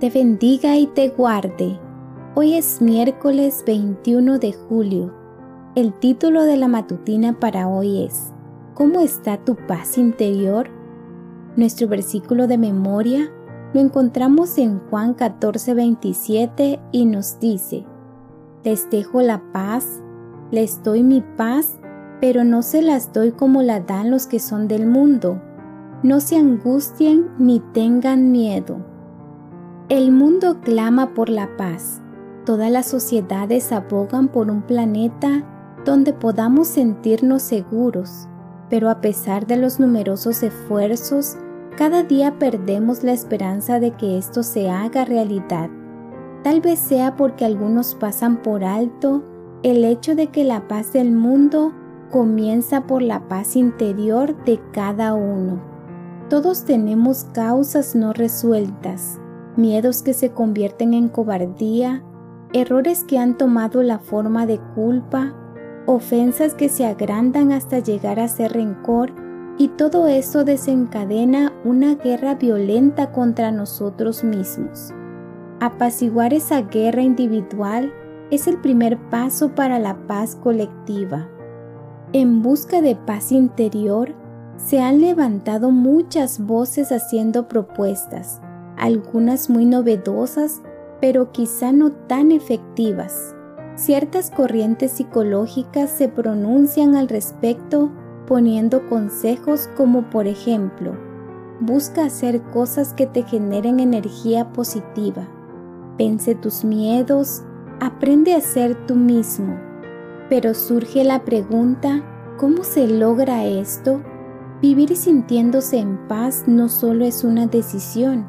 te bendiga y te guarde. Hoy es miércoles 21 de julio. El título de la matutina para hoy es ¿Cómo está tu paz interior? Nuestro versículo de memoria lo encontramos en Juan 14, 27 y nos dice, Les dejo la paz, les doy mi paz, pero no se las doy como la dan los que son del mundo. No se angustien ni tengan miedo. El mundo clama por la paz. Todas las sociedades abogan por un planeta donde podamos sentirnos seguros, pero a pesar de los numerosos esfuerzos, cada día perdemos la esperanza de que esto se haga realidad. Tal vez sea porque algunos pasan por alto el hecho de que la paz del mundo comienza por la paz interior de cada uno. Todos tenemos causas no resueltas, miedos que se convierten en cobardía, errores que han tomado la forma de culpa, ofensas que se agrandan hasta llegar a ser rencor y todo eso desencadena una guerra violenta contra nosotros mismos. Apaciguar esa guerra individual es el primer paso para la paz colectiva. En busca de paz interior, se han levantado muchas voces haciendo propuestas, algunas muy novedosas, pero quizá no tan efectivas. Ciertas corrientes psicológicas se pronuncian al respecto poniendo consejos como por ejemplo, busca hacer cosas que te generen energía positiva, vence tus miedos, aprende a ser tú mismo. Pero surge la pregunta, ¿cómo se logra esto? Vivir sintiéndose en paz no solo es una decisión,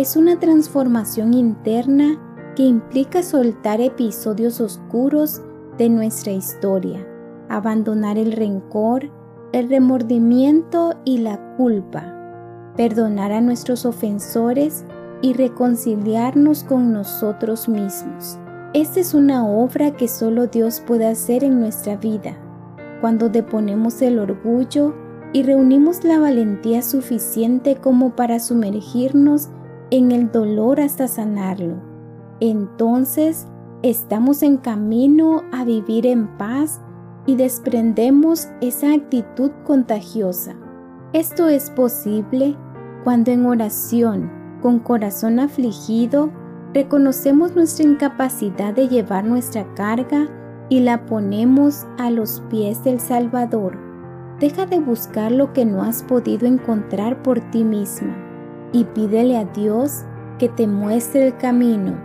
es una transformación interna que implica soltar episodios oscuros de nuestra historia, abandonar el rencor, el remordimiento y la culpa, perdonar a nuestros ofensores y reconciliarnos con nosotros mismos. Esta es una obra que solo Dios puede hacer en nuestra vida, cuando deponemos el orgullo y reunimos la valentía suficiente como para sumergirnos en el dolor hasta sanarlo. Entonces, estamos en camino a vivir en paz y desprendemos esa actitud contagiosa. Esto es posible cuando en oración, con corazón afligido, reconocemos nuestra incapacidad de llevar nuestra carga y la ponemos a los pies del Salvador. Deja de buscar lo que no has podido encontrar por ti misma y pídele a Dios que te muestre el camino.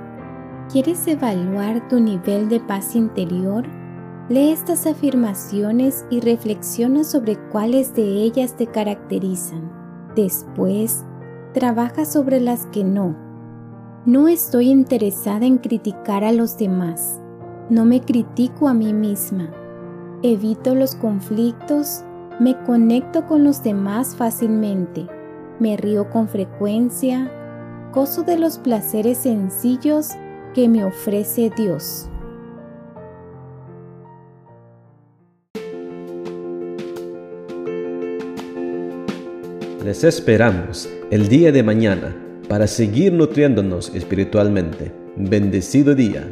¿Quieres evaluar tu nivel de paz interior? Lee estas afirmaciones y reflexiona sobre cuáles de ellas te caracterizan. Después, trabaja sobre las que no. No estoy interesada en criticar a los demás. No me critico a mí misma. Evito los conflictos. Me conecto con los demás fácilmente. Me río con frecuencia. Gozo de los placeres sencillos que me ofrece Dios. Les esperamos el día de mañana para seguir nutriéndonos espiritualmente. Bendecido día.